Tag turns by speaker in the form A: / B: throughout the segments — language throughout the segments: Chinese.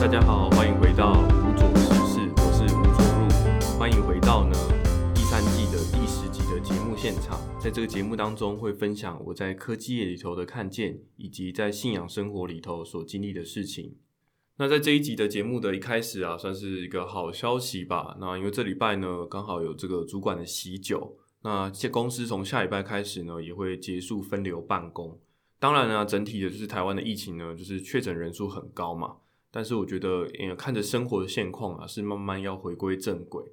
A: 大家好，欢迎回到无左时事，我是吴左入，欢迎回到呢第三季的第十集的节目现场。在这个节目当中，会分享我在科技业里头的看见，以及在信仰生活里头所经历的事情。那在这一集的节目的一开始啊，算是一个好消息吧。那因为这礼拜呢，刚好有这个主管的喜酒，那这公司从下礼拜开始呢，也会结束分流办公。当然呢，整体的就是台湾的疫情呢，就是确诊人数很高嘛。但是我觉得，呃，看着生活的现况啊，是慢慢要回归正轨。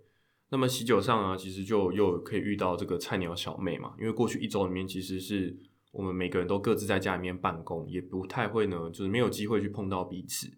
A: 那么喜酒上啊，其实就又可以遇到这个菜鸟小妹嘛。因为过去一周里面，其实是我们每个人都各自在家里面办公，也不太会呢，就是没有机会去碰到彼此。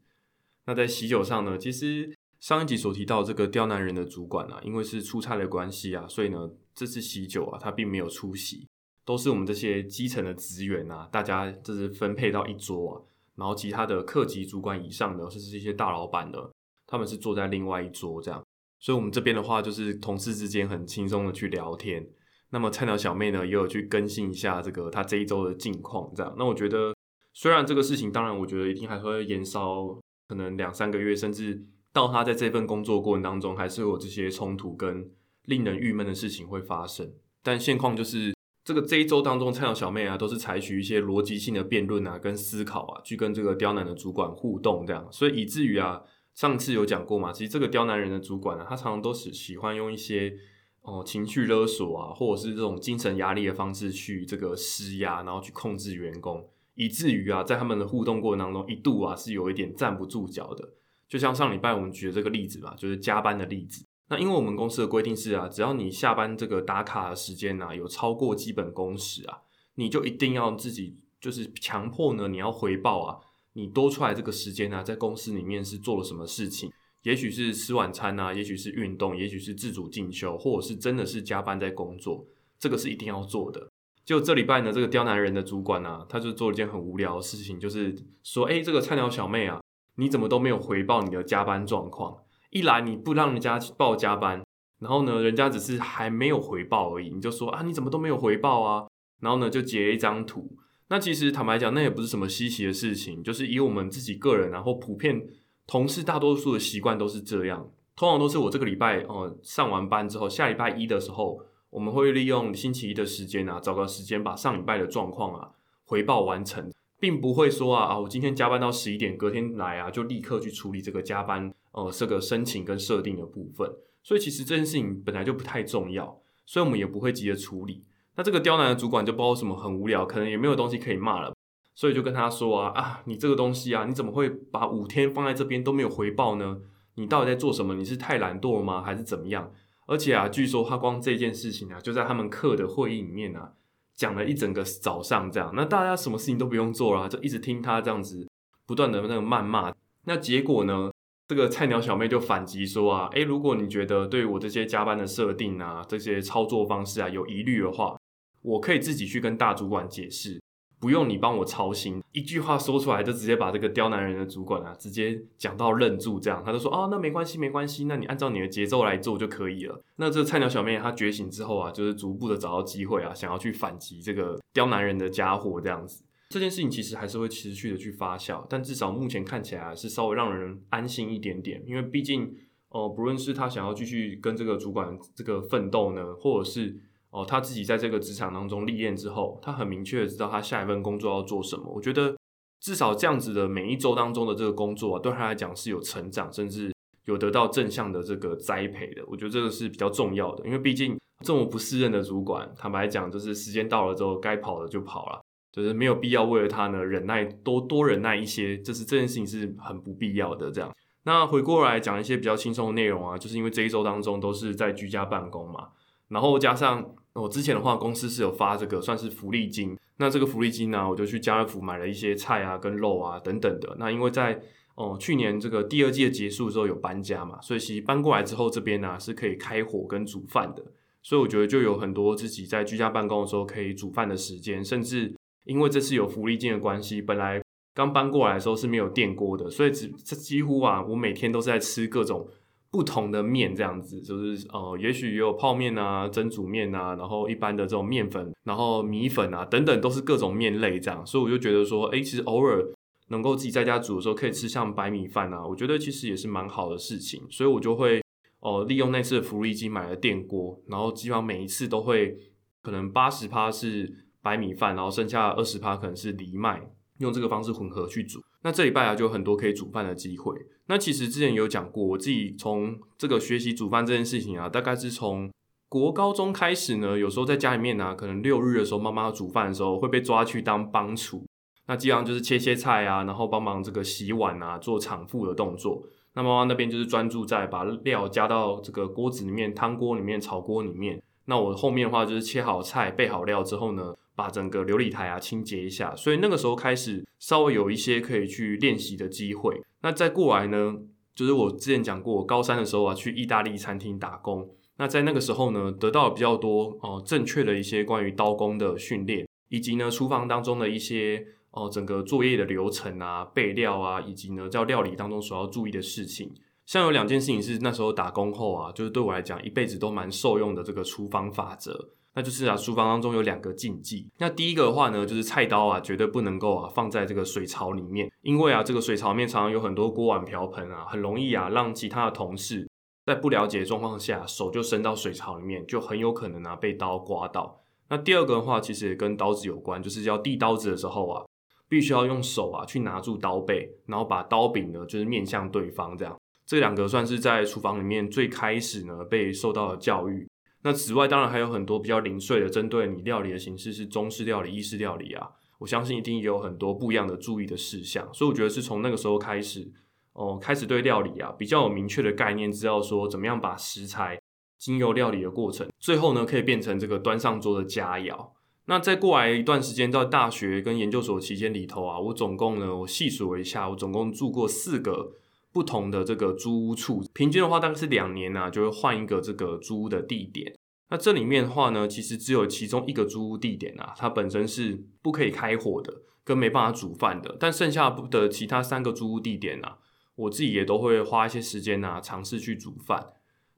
A: 那在喜酒上呢，其实上一集所提到这个刁难人的主管啊，因为是出差的关系啊，所以呢，这次喜酒啊，他并没有出席，都是我们这些基层的职员啊，大家就是分配到一桌啊。然后其他的客级主管以上的，甚至是一些大老板的，他们是坐在另外一桌这样。所以，我们这边的话，就是同事之间很轻松的去聊天。那么菜鸟小妹呢，也有去更新一下这个她这一周的近况这样。那我觉得，虽然这个事情，当然我觉得一定还会延烧，可能两三个月，甚至到她在这份工作过程当中，还是有这些冲突跟令人郁闷的事情会发生。但现况就是。这个这一周当中，菜鸟小妹啊，都是采取一些逻辑性的辩论啊，跟思考啊，去跟这个刁难的主管互动，这样，所以以至于啊，上次有讲过嘛，其实这个刁难人的主管啊，他常常都是喜欢用一些哦情绪勒索啊，或者是这种精神压力的方式去这个施压，然后去控制员工，以至于啊，在他们的互动过程当中，一度啊是有一点站不住脚的。就像上礼拜我们举的这个例子嘛，就是加班的例子。那因为我们公司的规定是啊，只要你下班这个打卡的时间呢有超过基本工时啊，你就一定要自己就是强迫呢你要回报啊，你多出来这个时间呢在公司里面是做了什么事情？也许是吃晚餐啊，也许是运动，也许是自主进修，或者是真的是加班在工作，这个是一定要做的。就这礼拜呢，这个刁难人的主管呢，他就做了一件很无聊的事情，就是说，哎，这个菜鸟小妹啊，你怎么都没有回报你的加班状况？一来你不让人家报加班，然后呢，人家只是还没有回报而已，你就说啊，你怎么都没有回报啊？然后呢，就截一张图。那其实坦白讲，那也不是什么稀奇的事情，就是以我们自己个人，然后普遍同事大多数的习惯都是这样。通常都是我这个礼拜哦上完班之后，下礼拜一的时候，我们会利用星期一的时间啊，找个时间把上礼拜的状况啊回报完成，并不会说啊啊，我今天加班到十一点，隔天来啊就立刻去处理这个加班。呃，这个申请跟设定的部分，所以其实这件事情本来就不太重要，所以我们也不会急着处理。那这个刁难的主管就不知道什么很无聊，可能也没有东西可以骂了，所以就跟他说啊啊，你这个东西啊，你怎么会把五天放在这边都没有回报呢？你到底在做什么？你是太懒惰吗？还是怎么样？而且啊，据说他光这件事情啊，就在他们课的会议里面啊，讲了一整个早上这样。那大家什么事情都不用做了，就一直听他这样子不断的那个谩骂。那结果呢？这个菜鸟小妹就反击说啊，诶，如果你觉得对我这些加班的设定啊，这些操作方式啊有疑虑的话，我可以自己去跟大主管解释，不用你帮我操心。一句话说出来，就直接把这个刁难人的主管啊，直接讲到愣住，这样他就说啊，那没关系，没关系，那你按照你的节奏来做就可以了。那这菜鸟小妹她觉醒之后啊，就是逐步的找到机会啊，想要去反击这个刁难人的家伙，这样子。这件事情其实还是会持续的去发酵，但至少目前看起来是稍微让人安心一点点。因为毕竟，哦，不论是他想要继续跟这个主管这个奋斗呢，或者是哦他自己在这个职场当中历练之后，他很明确的知道他下一份工作要做什么。我觉得至少这样子的每一周当中的这个工作啊，对他来讲是有成长，甚至有得到正向的这个栽培的。我觉得这个是比较重要的，因为毕竟这么不适任的主管，坦白讲，就是时间到了之后，该跑的就跑了。就是没有必要为了他呢忍耐多多忍耐一些，就是这件事情是很不必要的。这样，那回过来讲一些比较轻松的内容啊，就是因为这一周当中都是在居家办公嘛，然后加上我之前的话，公司是有发这个算是福利金，那这个福利金呢，我就去家乐福买了一些菜啊、跟肉啊等等的。那因为在哦去年这个第二季的结束之后有搬家嘛，所以其实搬过来之后这边呢是可以开火跟煮饭的，所以我觉得就有很多自己在居家办公的时候可以煮饭的时间，甚至。因为这次有福利金的关系，本来刚搬过来的时候是没有电锅的，所以只这几乎啊，我每天都是在吃各种不同的面，这样子就是呃，也许也有泡面啊、蒸煮面啊，然后一般的这种面粉，然后米粉啊等等，都是各种面类这样，所以我就觉得说，哎，其实偶尔能够自己在家煮的时候，可以吃像白米饭啊，我觉得其实也是蛮好的事情。所以我就会哦，利用那次的福利金买了电锅，然后基本上每一次都会可能八十趴是白米饭，然后剩下二十趴可能是藜麦，用这个方式混合去煮。那这礼拜啊，就有很多可以煮饭的机会。那其实之前有讲过，我自己从这个学习煮饭这件事情啊，大概是从。国高中开始呢，有时候在家里面呢，可能六日的时候，妈妈煮饭的时候会被抓去当帮厨。那基本上就是切切菜啊，然后帮忙这个洗碗啊，做场副的动作。那妈妈那边就是专注在把料加到这个锅子里面、汤锅里面、炒锅里面。那我后面的话就是切好菜、备好料之后呢，把整个琉璃台啊清洁一下。所以那个时候开始稍微有一些可以去练习的机会。那再过来呢，就是我之前讲过，高三的时候啊，去意大利餐厅打工。那在那个时候呢，得到比较多哦正确的一些关于刀工的训练，以及呢厨房当中的一些哦整个作业的流程啊、备料啊，以及呢在料理当中所要注意的事情。像有两件事情是那时候打工后啊，就是对我来讲一辈子都蛮受用的这个厨房法则，那就是啊厨房当中有两个禁忌。那第一个的话呢，就是菜刀啊绝对不能够啊放在这个水槽里面，因为啊这个水槽面常常有很多锅碗瓢盆啊，很容易啊让其他的同事。在不了解状况下，手就伸到水槽里面，就很有可能啊被刀刮到。那第二个的话，其实也跟刀子有关，就是要递刀子的时候啊，必须要用手啊去拿住刀背，然后把刀柄呢就是面向对方这样。这两个算是在厨房里面最开始呢被受到的教育。那此外，当然还有很多比较零碎的，针对你料理的形式是中式料理、意式料理啊，我相信一定也有很多不一样的注意的事项。所以我觉得是从那个时候开始。哦，开始对料理啊比较有明确的概念，知道说怎么样把食材经由料理的过程，最后呢可以变成这个端上桌的佳肴。那再过来一段时间，到大学跟研究所期间里头啊，我总共呢我细数了一下，我总共住过四个不同的这个租屋处，平均的话大概是两年啊就会换一个这个租屋的地点。那这里面的话呢，其实只有其中一个租屋地点啊，它本身是不可以开火的，跟没办法煮饭的，但剩下的其他三个租屋地点啊。我自己也都会花一些时间呐，尝试去煮饭。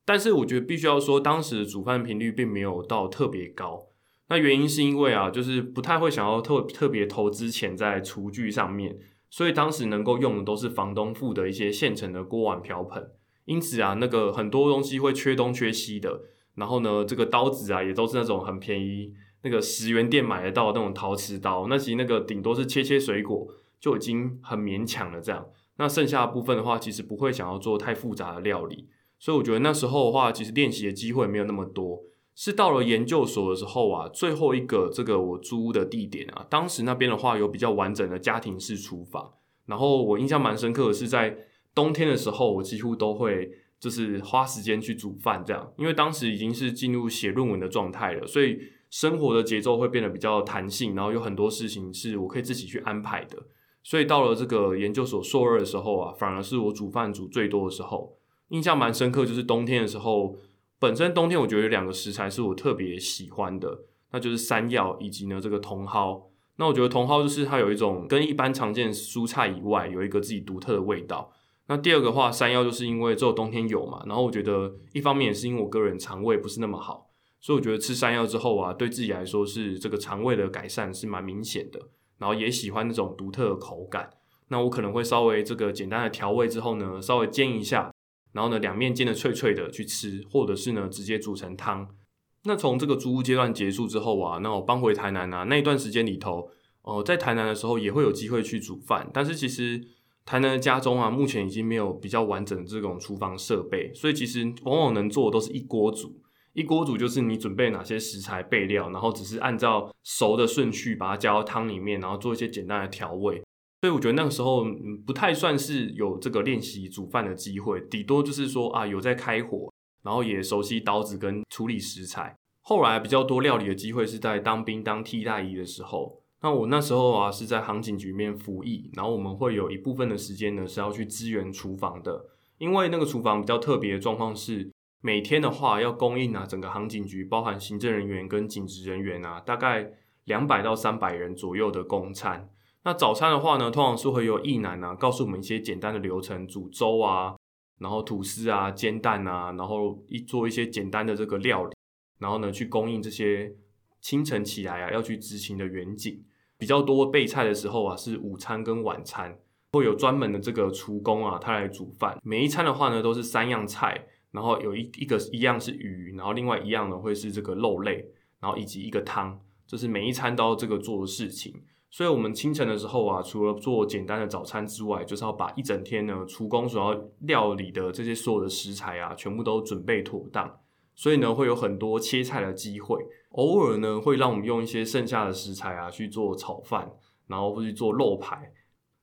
A: 但是我觉得必须要说，当时煮饭频率并没有到特别高。那原因是因为啊，就是不太会想要特特别投资钱在厨具上面，所以当时能够用的都是房东付的一些现成的锅碗瓢盆。因此啊，那个很多东西会缺东缺西的。然后呢，这个刀子啊，也都是那种很便宜，那个十元店买得到那种陶瓷刀。那其实那个顶多是切切水果就已经很勉强了，这样。那剩下的部分的话，其实不会想要做太复杂的料理，所以我觉得那时候的话，其实练习的机会没有那么多。是到了研究所的时候啊，最后一个这个我租的地点啊，当时那边的话有比较完整的家庭式厨房，然后我印象蛮深刻的是在冬天的时候，我几乎都会就是花时间去煮饭这样，因为当时已经是进入写论文的状态了，所以生活的节奏会变得比较弹性，然后有很多事情是我可以自己去安排的。所以到了这个研究所硕二的时候啊，反而是我煮饭煮最多的时候，印象蛮深刻。就是冬天的时候，本身冬天我觉得有两个食材是我特别喜欢的，那就是山药以及呢这个茼蒿。那我觉得茼蒿就是它有一种跟一般常见蔬菜以外有一个自己独特的味道。那第二个话，山药就是因为只有冬天有嘛，然后我觉得一方面也是因为我个人肠胃不是那么好，所以我觉得吃山药之后啊，对自己来说是这个肠胃的改善是蛮明显的。然后也喜欢那种独特的口感，那我可能会稍微这个简单的调味之后呢，稍微煎一下，然后呢两面煎的脆脆的去吃，或者是呢直接煮成汤。那从这个租屋阶段结束之后啊，那我搬回台南啊，那一段时间里头，哦，在台南的时候也会有机会去煮饭，但是其实台南的家中啊，目前已经没有比较完整的这种厨房设备，所以其实往往能做的都是一锅煮。一锅煮就是你准备哪些食材备料，然后只是按照熟的顺序把它加到汤里面，然后做一些简单的调味。所以我觉得那个时候不太算是有这个练习煮饭的机会，顶多就是说啊有在开火，然后也熟悉刀子跟处理食材。后来比较多料理的机会是在当兵当替代役的时候。那我那时候啊是在航警局面服役，然后我们会有一部分的时间呢是要去支援厨房的，因为那个厨房比较特别的状况是。每天的话，要供应啊，整个航警局包含行政人员跟警职人员啊，大概两百到三百人左右的供餐。那早餐的话呢，通常是会有义男啊，告诉我们一些简单的流程，煮粥啊，然后吐司啊，煎蛋啊，然后一做一些简单的这个料理，然后呢，去供应这些清晨起来啊要去执勤的远景。比较多备菜的时候啊，是午餐跟晚餐，会有专门的这个厨工啊，他来煮饭。每一餐的话呢，都是三样菜，然后有一一个一样是鱼，然后另外一样呢会是这个肉类，然后以及一个汤，这是每一餐都要这个做的事情。所以，我们清晨的时候啊，除了做简单的早餐之外，就是要把一整天呢厨工所要料理的这些所有的食材啊，全部都准备妥当。所以呢，会有很多切菜的机会，偶尔呢会让我们用一些剩下的食材啊去做炒饭，然后或去做肉排。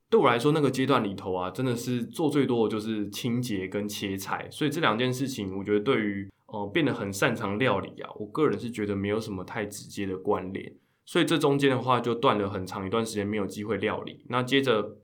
A: 对我来说，那个阶段里头啊，真的是做最多的就是清洁跟切菜。所以这两件事情，我觉得对于呃变得很擅长料理啊，我个人是觉得没有什么太直接的关联。所以这中间的话，就断了很长一段时间没有机会料理。那接着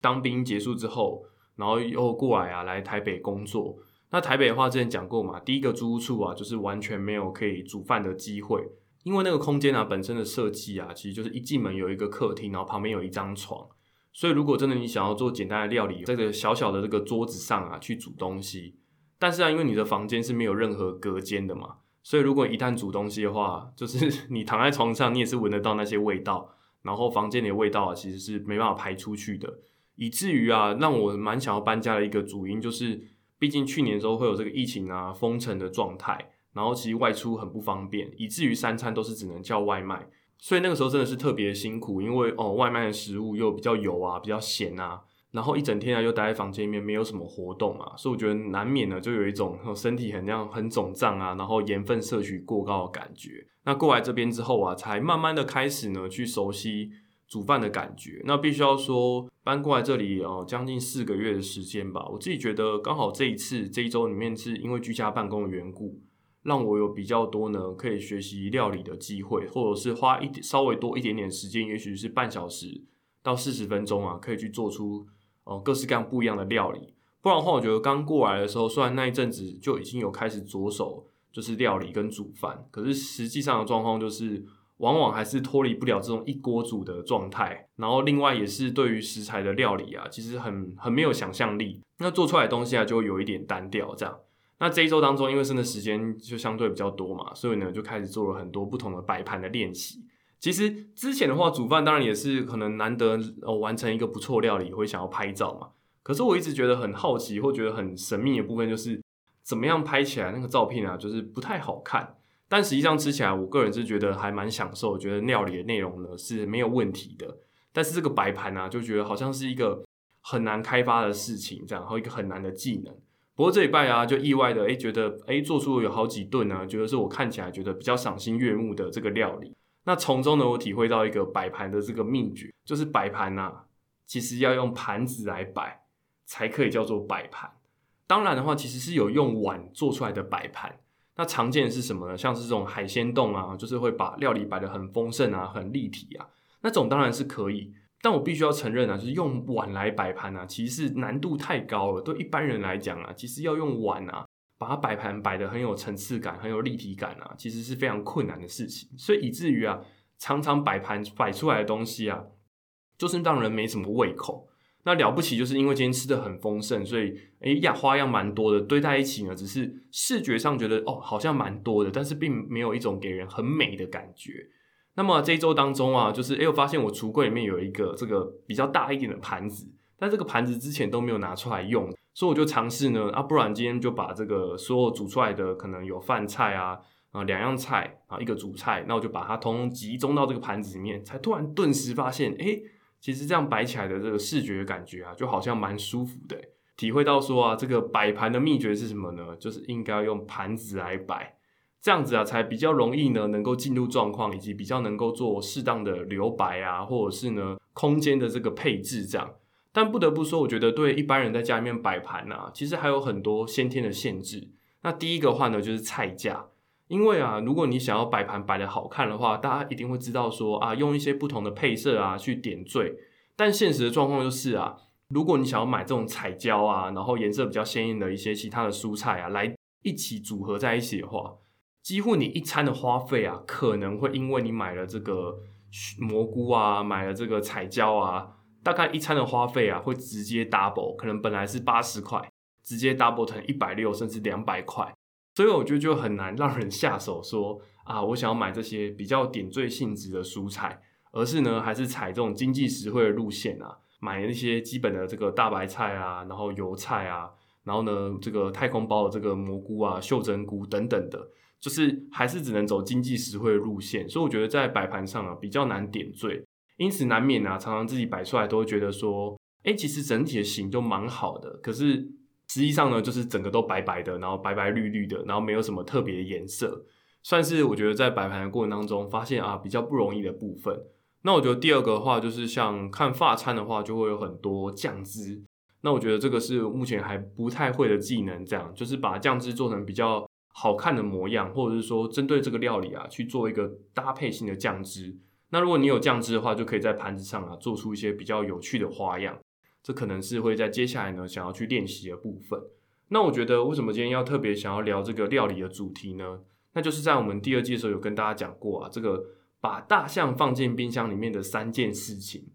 A: 当兵结束之后，然后又过来啊，来台北工作。那台北的话，之前讲过嘛，第一个租屋处啊，就是完全没有可以煮饭的机会，因为那个空间啊本身的设计啊，其实就是一进门有一个客厅，然后旁边有一张床。所以如果真的你想要做简单的料理，在这个小小的这个桌子上啊去煮东西，但是啊，因为你的房间是没有任何隔间的嘛。所以，如果一旦煮东西的话，就是 你躺在床上，你也是闻得到那些味道，然后房间里的味道啊，其实是没办法排出去的，以至于啊，让我蛮想要搬家的一个主因，就是毕竟去年的时候会有这个疫情啊封城的状态，然后其实外出很不方便，以至于三餐都是只能叫外卖，所以那个时候真的是特别辛苦，因为哦，外卖的食物又比较油啊，比较咸啊。然后一整天啊，又待在房间里面，没有什么活动嘛，所以我觉得难免呢，就有一种身体很像很肿胀啊，然后盐分摄取过高的感觉。那过来这边之后啊，才慢慢的开始呢，去熟悉煮饭的感觉。那必须要说，搬过来这里哦，将近四个月的时间吧，我自己觉得刚好这一次这一周里面，是因为居家办公的缘故，让我有比较多呢可以学习料理的机会，或者是花一点稍微多一点点时间，也许是半小时到四十分钟啊，可以去做出。哦，各式各样不一样的料理，不然的话，我觉得刚过来的时候，虽然那一阵子就已经有开始着手就是料理跟煮饭，可是实际上的状况就是，往往还是脱离不了这种一锅煮的状态。然后另外也是对于食材的料理啊，其实很很没有想象力，那做出来的东西啊，就有一点单调。这样，那这一周当中，因为剩的时间就相对比较多嘛，所以呢，就开始做了很多不同的摆盘的练习。其实之前的话，煮饭当然也是可能难得呃完成一个不错料理，会想要拍照嘛。可是我一直觉得很好奇，或觉得很神秘的部分，就是怎么样拍起来那个照片啊，就是不太好看。但实际上吃起来，我个人是觉得还蛮享受，觉得料理的内容呢是没有问题的。但是这个摆盘啊，就觉得好像是一个很难开发的事情，这样，然后一个很难的技能。不过这一拜啊，就意外的哎，觉得哎做出有好几顿呢，觉得是我看起来觉得比较赏心悦目的这个料理。那从中呢，我体会到一个摆盘的这个秘诀，就是摆盘呐，其实要用盘子来摆，才可以叫做摆盘。当然的话，其实是有用碗做出来的摆盘。那常见的是什么呢？像是这种海鲜冻啊，就是会把料理摆得很丰盛啊，很立体啊，那种当然是可以。但我必须要承认啊，就是用碗来摆盘啊，其实难度太高了。对一般人来讲啊，其实要用碗啊。把它摆盘摆的很有层次感，很有立体感啊，其实是非常困难的事情。所以以至于啊，常常摆盘摆出来的东西啊，就是让人没什么胃口。那了不起，就是因为今天吃的很丰盛，所以诶呀花样蛮多的，堆在一起呢，只是视觉上觉得哦好像蛮多的，但是并没有一种给人很美的感觉。那么这一周当中啊，就是诶我发现我橱柜里面有一个这个比较大一点的盘子，但这个盘子之前都没有拿出来用。所以我就尝试呢，啊，不然今天就把这个所有煮出来的可能有饭菜啊，啊两样菜啊一个主菜，那我就把它通通集中到这个盘子里面，才突然顿时发现，哎，其实这样摆起来的这个视觉感觉啊，就好像蛮舒服的。体会到说啊，这个摆盘的秘诀是什么呢？就是应该用盘子来摆，这样子啊才比较容易呢，能够进入状况，以及比较能够做适当的留白啊，或者是呢空间的这个配置这样。但不得不说，我觉得对一般人在家里面摆盘呐，其实还有很多先天的限制。那第一个话呢，就是菜价。因为啊，如果你想要摆盘摆的好看的话，大家一定会知道说啊，用一些不同的配色啊去点缀。但现实的状况就是啊，如果你想要买这种彩椒啊，然后颜色比较鲜艳的一些其他的蔬菜啊，来一起组合在一起的话，几乎你一餐的花费啊，可能会因为你买了这个蘑菇啊，买了这个彩椒啊。大概一餐的花费啊，会直接 double，可能本来是八十块，直接 double 成一百六，甚至两百块。所以我觉得就很难让人下手说啊，我想要买这些比较点缀性质的蔬菜，而是呢还是采这种经济实惠的路线啊，买一些基本的这个大白菜啊，然后油菜啊，然后呢这个太空包的这个蘑菇啊、袖珍菇等等的，就是还是只能走经济实惠的路线，所以我觉得在摆盘上啊比较难点缀，因此难免啊常常自己摆出来都会觉得说，哎，其实整体的形就蛮好的，可是实际上呢就是整个都白白的，然后白白绿绿的，然后没有什么特别的颜色。算是我觉得在摆盘的过程当中发现啊比较不容易的部分。那我觉得第二个的话就是像看发餐的话，就会有很多酱汁。那我觉得这个是目前还不太会的技能，这样就是把酱汁做成比较好看的模样，或者是说针对这个料理啊去做一个搭配性的酱汁。那如果你有酱汁的话，就可以在盘子上啊做出一些比较有趣的花样。这可能是会在接下来呢想要去练习的部分。那我觉得为什么今天要特别想要聊这个料理的主题呢？那就是在我们第二季的时候有跟大家讲过啊，这个把大象放进冰箱里面的三件事情。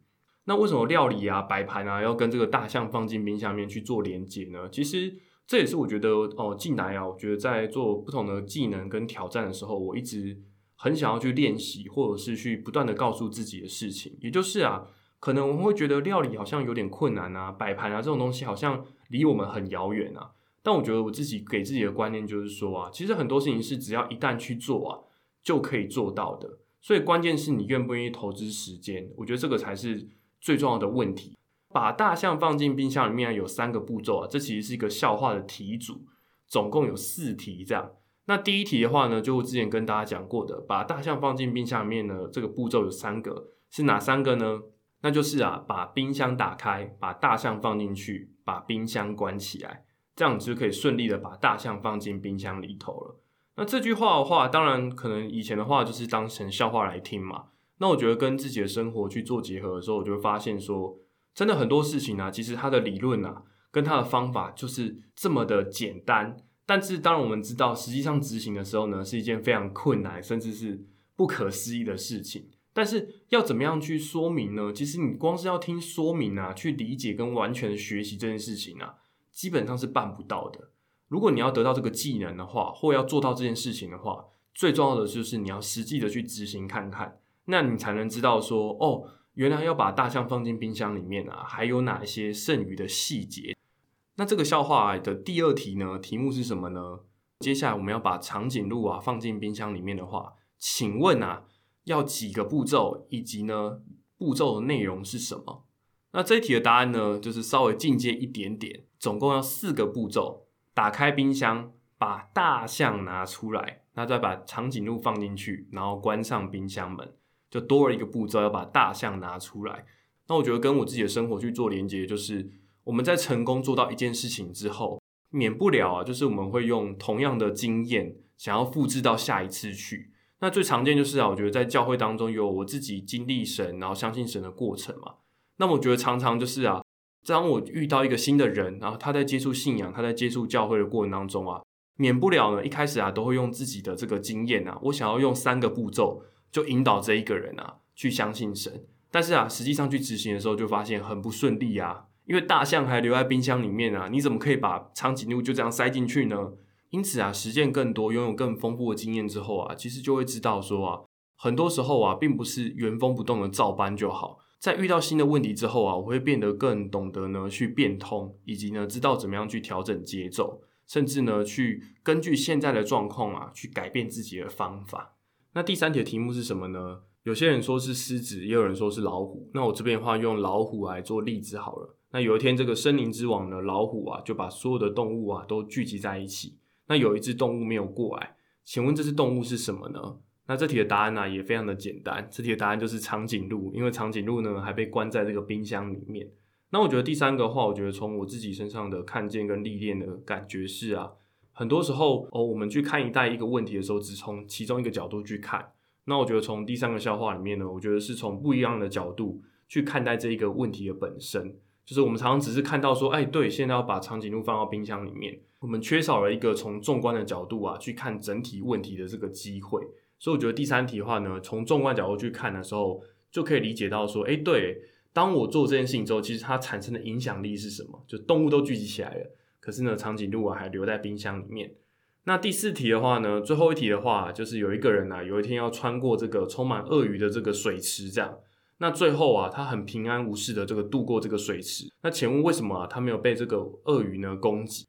A: 那为什么料理啊、摆盘啊要跟这个大象放进冰箱里面去做连接呢？其实这也是我觉得哦，进来啊，我觉得在做不同的技能跟挑战的时候，我一直很想要去练习，或者是去不断的告诉自己的事情。也就是啊，可能我们会觉得料理好像有点困难啊，摆盘啊这种东西好像离我们很遥远啊。但我觉得我自己给自己的观念就是说啊，其实很多事情是只要一旦去做啊，就可以做到的。所以关键是你愿不愿意投资时间，我觉得这个才是最重要的问题。把大象放进冰箱里面有三个步骤啊，这其实是一个笑话的题组，总共有四题这样。那第一题的话呢，就之前跟大家讲过的，把大象放进冰箱里面呢，这个步骤有三个，是哪三个呢？那就是啊，把冰箱打开，把大象放进去，把冰箱关起来。这样子就可以顺利的把大象放进冰箱里头了。那这句话的话，当然可能以前的话就是当成笑话来听嘛。那我觉得跟自己的生活去做结合的时候，我就发现说，真的很多事情啊，其实它的理论啊，跟它的方法就是这么的简单。但是当然我们知道，实际上执行的时候呢，是一件非常困难，甚至是不可思议的事情。但是要怎么样去说明呢？其实你光是要听说明啊，去理解跟完全的学习这件事情啊。基本上是办不到的。如果你要得到这个技能的话，或要做到这件事情的话，最重要的就是你要实际的去执行看看，那你才能知道说，哦，原来要把大象放进冰箱里面啊，还有哪一些剩余的细节。那这个笑话的第二题呢，题目是什么呢？接下来我们要把长颈鹿啊放进冰箱里面的话，请问啊，要几个步骤，以及呢步骤的内容是什么？那这一题的答案呢，就是稍微进阶一点点，总共要四个步骤：打开冰箱，把大象拿出来，那再把长颈鹿放进去，然后关上冰箱门，就多了一个步骤，要把大象拿出来。那我觉得跟我自己的生活去做连接，就是我们在成功做到一件事情之后，免不了啊，就是我们会用同样的经验，想要复制到下一次去。那最常见就是啊，我觉得在教会当中有我自己经历神，然后相信神的过程嘛。那我觉得常常就是啊，当我遇到一个新的人，然后他在接触信仰，他在接触教会的过程当中啊，免不了呢，一开始啊都会用自己的这个经验啊，我想要用三个步骤就引导这一个人啊去相信神，但是啊，实际上去执行的时候就发现很不顺利啊，因为大象还留在冰箱里面啊，你怎么可以把长颈鹿就这样塞进去呢？因此啊，实践更多，拥有更丰富的经验之后啊，其实就会知道说啊，很多时候啊，并不是原封不动的照搬就好。在遇到新的问题之后啊，我会变得更懂得呢去变通，以及呢知道怎么样去调整节奏，甚至呢去根据现在的状况啊去改变自己的方法。那第三题的题目是什么呢？有些人说是狮子，也有人说是老虎。那我这边的话用老虎来做例子好了。那有一天这个森林之王呢，老虎啊就把所有的动物啊都聚集在一起。那有一只动物没有过来，请问这只动物是什么呢？那这题的答案呢也非常的简单，这题的答案就是长颈鹿，因为长颈鹿呢还被关在这个冰箱里面。那我觉得第三个话，我觉得从我自己身上的看见跟历练的感觉是啊，很多时候哦，我们去看一代一个问题的时候，只从其中一个角度去看。那我觉得从第三个笑话里面呢，我觉得是从不一样的角度去看待这一个问题的本身，就是我们常常只是看到说，哎，对，现在要把长颈鹿放到冰箱里面，我们缺少了一个从纵观的角度啊去看整体问题的这个机会。所以我觉得第三题的话呢，从纵观角度去看的时候，就可以理解到说，哎，对，当我做这件事情之后，其实它产生的影响力是什么？就动物都聚集起来了，可是呢，长颈鹿啊还留在冰箱里面。那第四题的话呢，最后一题的话，就是有一个人啊，有一天要穿过这个充满鳄鱼的这个水池，这样。那最后啊，他很平安无事的这个度过这个水池。那请问为什么，他没有被这个鳄鱼呢攻击？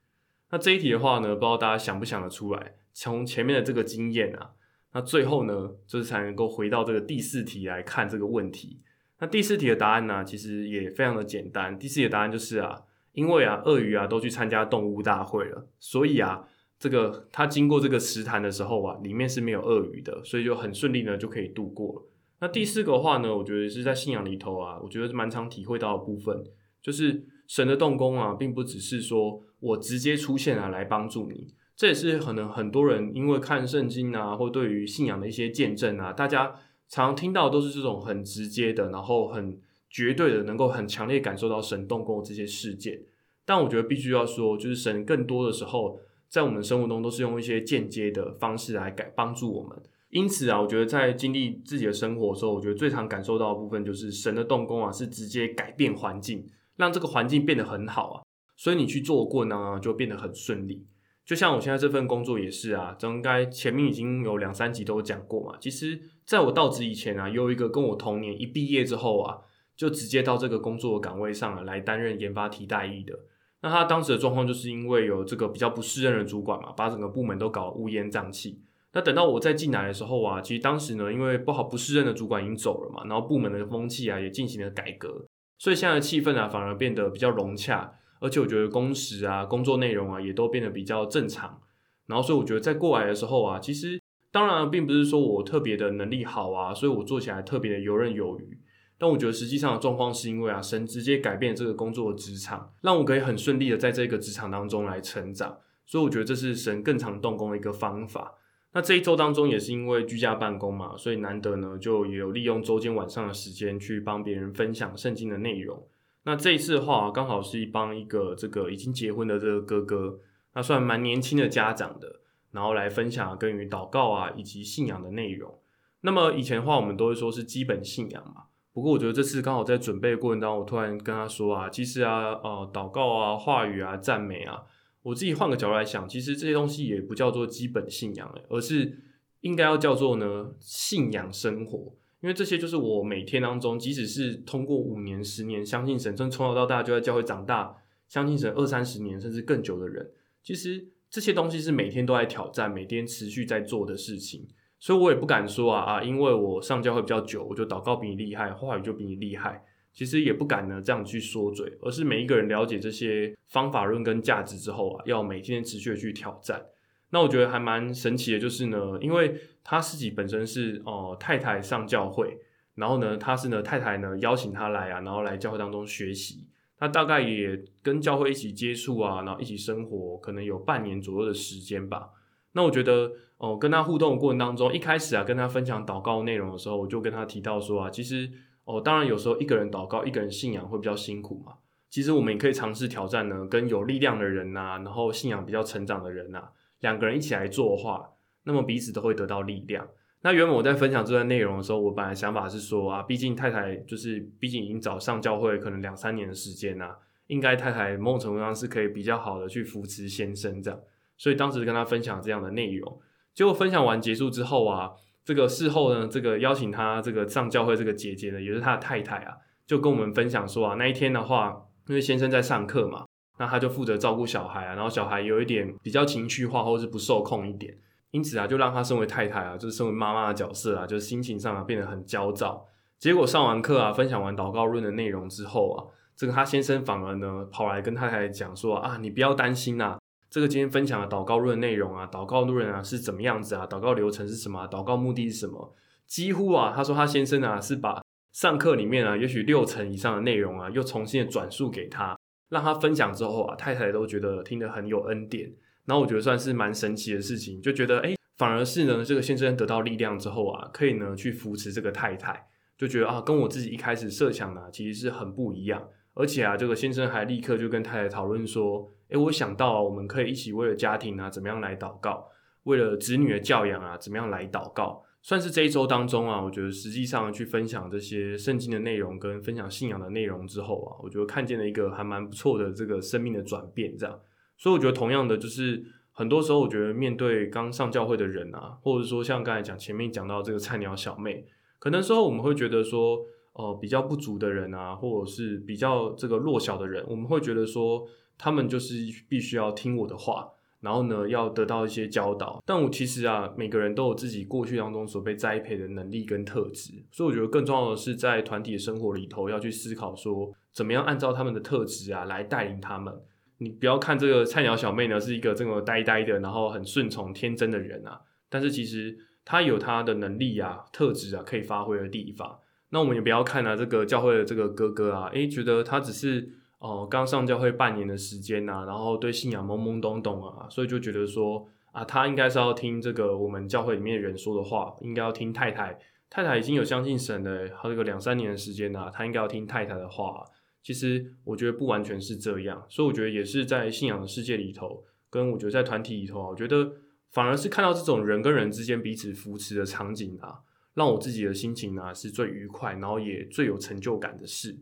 A: 那这一题的话呢，不知道大家想不想得出来？从前面的这个经验啊，那最后呢，就是才能够回到这个第四题来看这个问题。那第四题的答案呢，其实也非常的简单。第四题的答案就是啊，因为啊，鳄鱼啊都去参加动物大会了，所以啊。这个他经过这个石潭的时候啊，里面是没有鳄鱼的，所以就很顺利呢就可以度过了。那第四个话呢，我觉得是在信仰里头啊，我觉得蛮常体会到的部分，就是神的动工啊，并不只是说我直接出现啊来帮助你，这也是可能很多人因为看圣经啊，或对于信仰的一些见证啊，大家常听到都是这种很直接的，然后很绝对的，能够很强烈感受到神动工这些事件。但我觉得必须要说，就是神更多的时候。在我们生活中，都是用一些间接的方式来改帮助我们。因此啊，我觉得在经历自己的生活的时候，我觉得最常感受到的部分就是神的动工啊，是直接改变环境，让这个环境变得很好啊。所以你去做过呢，就变得很顺利。就像我现在这份工作也是啊，应该前面已经有两三集都讲过嘛。其实在我到职以前啊，有一个跟我同年一毕业之后啊，就直接到这个工作岗位上来担任研发替代役的。那他当时的状况就是因为有这个比较不适任的主管嘛，把整个部门都搞乌烟瘴气。那等到我再进来的时候啊，其实当时呢，因为不好不适任的主管已经走了嘛，然后部门的风气啊也进行了改革，所以现在的气氛啊反而变得比较融洽，而且我觉得工时啊、工作内容啊也都变得比较正常。然后所以我觉得在过来的时候啊，其实当然并不是说我特别的能力好啊，所以我做起来特别的游刃有余。但我觉得实际上的状况是因为啊，神直接改变这个工作的职场，让我可以很顺利的在这个职场当中来成长，所以我觉得这是神更常动工的一个方法。那这一周当中也是因为居家办公嘛，所以难得呢就也有利用周间晚上的时间去帮别人分享圣经的内容。那这一次的话，刚好是帮一个这个已经结婚的这个哥哥，那算蛮年轻的家长的，然后来分享关于祷告啊以及信仰的内容。那么以前的话，我们都会说是基本信仰嘛。不过我觉得这次刚好在准备的过程当中，我突然跟他说啊，其实啊，呃，祷告啊、话语啊、赞美啊，我自己换个角度来想，其实这些东西也不叫做基本信仰，而是应该要叫做呢信仰生活，因为这些就是我每天当中，即使是通过五年、十年相信神，从从小到大就在教会长大，相信神二三十年甚至更久的人，其实这些东西是每天都在挑战，每天持续在做的事情。所以我也不敢说啊啊，因为我上教会比较久，我就祷告比你厉害，话语就比你厉害。其实也不敢呢这样去说嘴，而是每一个人了解这些方法论跟价值之后啊，要每天持续的去挑战。那我觉得还蛮神奇的，就是呢，因为他自己本身是哦太太上教会，然后呢他是呢太太呢邀请他来啊，然后来教会当中学习。他大概也跟教会一起接触啊，然后一起生活，可能有半年左右的时间吧。那我觉得。哦，跟他互动的过程当中，一开始啊，跟他分享祷告内容的时候，我就跟他提到说啊，其实哦，当然有时候一个人祷告，一个人信仰会比较辛苦嘛。其实我们也可以尝试挑战呢，跟有力量的人呐，然后信仰比较成长的人呐，两个人一起来做的话，那么彼此都会得到力量。那原本我在分享这段内容的时候，我本来想法是说啊，毕竟太太就是毕竟已经早上教会可能两三年的时间呐，应该太太某种程度上是可以比较好的去扶持先生这样，所以当时跟他分享这样的内容。结果分享完结束之后啊，这个事后呢，这个邀请他这个上教会这个姐姐呢，也是他的太太啊，就跟我们分享说啊，那一天的话，因为先生在上课嘛，那他就负责照顾小孩啊，然后小孩有一点比较情绪化或是不受控一点，因此啊，就让他身为太太啊，就是身为妈妈的角色啊，就是心情上啊变得很焦躁。结果上完课啊，分享完祷告论的内容之后啊，这个他先生反而呢跑来跟太太讲说啊，你不要担心呐。这个今天分享的祷告论内容啊，祷告论啊是怎么样子啊？祷告流程是什么？祷告目的是什么？几乎啊，他说他先生啊是把上课里面啊，也许六成以上的内容啊，又重新的转述给他，让他分享之后啊，太太都觉得听得很有恩典。然后我觉得算是蛮神奇的事情，就觉得哎，反而是呢，这个先生得到力量之后啊，可以呢去扶持这个太太，就觉得啊，跟我自己一开始设想的其实是很不一样。而且啊，这个先生还立刻就跟太太讨论说：“诶，我想到啊我们可以一起为了家庭啊，怎么样来祷告？为了子女的教养啊，怎么样来祷告？算是这一周当中啊，我觉得实际上去分享这些圣经的内容跟分享信仰的内容之后啊，我觉得看见了一个还蛮不错的这个生命的转变。这样，所以我觉得同样的就是很多时候我觉得面对刚上教会的人啊，或者说像刚才讲前面讲到这个菜鸟小妹，可能时候我们会觉得说，呃，比较不足的人啊，或者是比较这个弱小的人，我们会觉得说，他们就是必须要听我的话。然后呢，要得到一些教导。但我其实啊，每个人都有自己过去当中所被栽培的能力跟特质，所以我觉得更重要的是在团体的生活里头要去思考说，怎么样按照他们的特质啊来带领他们。你不要看这个菜鸟小妹呢是一个这么呆呆的，然后很顺从天真的人啊，但是其实她有她的能力啊、特质啊可以发挥的地方。那我们也不要看啊，这个教会的这个哥哥啊，诶，觉得他只是。哦，刚上教会半年的时间呐，然后对信仰懵懵懂懂啊，所以就觉得说啊，他应该是要听这个我们教会里面人说的话，应该要听太太。太太已经有相信神的，还有个两三年的时间呐，他应该要听太太的话。其实我觉得不完全是这样，所以我觉得也是在信仰的世界里头，跟我觉得在团体里头啊，我觉得反而是看到这种人跟人之间彼此扶持的场景啊，让我自己的心情呢是最愉快，然后也最有成就感的事。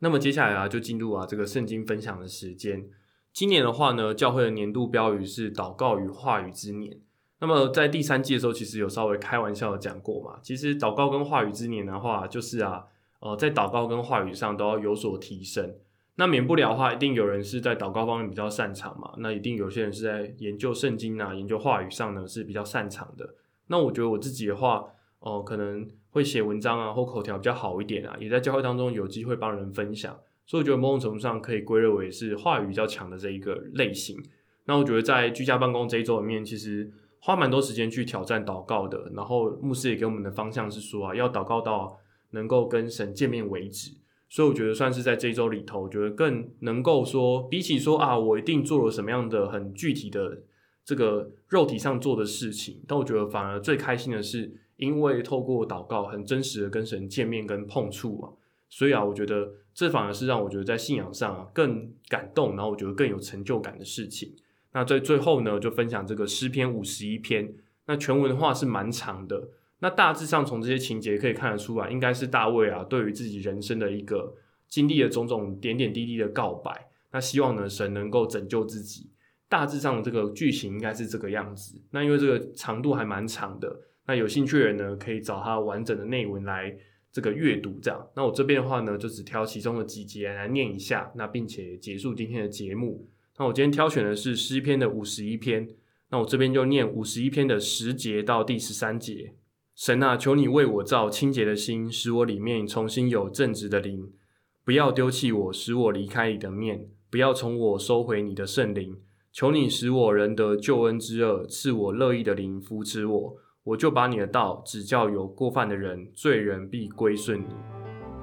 A: 那么接下来啊，就进入啊这个圣经分享的时间。今年的话呢，教会的年度标语是“祷告与话语之年”。那么在第三季的时候，其实有稍微开玩笑的讲过嘛。其实祷告跟话语之年的话，就是啊，呃，在祷告跟话语上都要有所提升。那免不了的话，一定有人是在祷告方面比较擅长嘛。那一定有些人是在研究圣经啊、研究话语上呢是比较擅长的。那我觉得我自己的话，哦，可能。会写文章啊，或口条比较好一点啊，也在教会当中有机会帮人分享，所以我觉得某种程度上可以归类为是话语比较强的这一个类型。那我觉得在居家办公这一周里面，其实花蛮多时间去挑战祷告的。然后牧师也给我们的方向是说啊，要祷告到能够跟神见面为止。所以我觉得算是在这一周里头，我觉得更能够说，比起说啊，我一定做了什么样的很具体的这个肉体上做的事情，但我觉得反而最开心的是。因为透过祷告，很真实的跟神见面跟碰触啊，所以啊，我觉得这反而是让我觉得在信仰上更感动，然后我觉得更有成就感的事情。那在最后呢，就分享这个诗篇五十一篇。那全文的话是蛮长的，那大致上从这些情节可以看得出来，应该是大卫啊对于自己人生的一个经历的种种点点滴滴的告白。那希望呢神能够拯救自己。大致上这个剧情应该是这个样子。那因为这个长度还蛮长的。那有兴趣的人呢，可以找他完整的内文来这个阅读，这样。那我这边的话呢，就只挑其中的几节来念一下，那并且结束今天的节目。那我今天挑选的是诗篇的五十一篇，那我这边就念五十一篇的十节到第十三节。神啊，求你为我造清洁的心，使我里面重新有正直的灵，不要丢弃我，使我离开你的面，不要从我收回你的圣灵。求你使我仁得救恩之恶，赐我乐意的灵扶持我。我就把你的道指教有过犯的人，罪人必归顺你。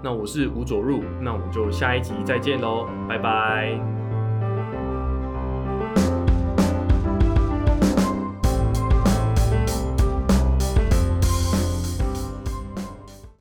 A: 那我是吴佐入，那我们就下一集再见喽，拜拜。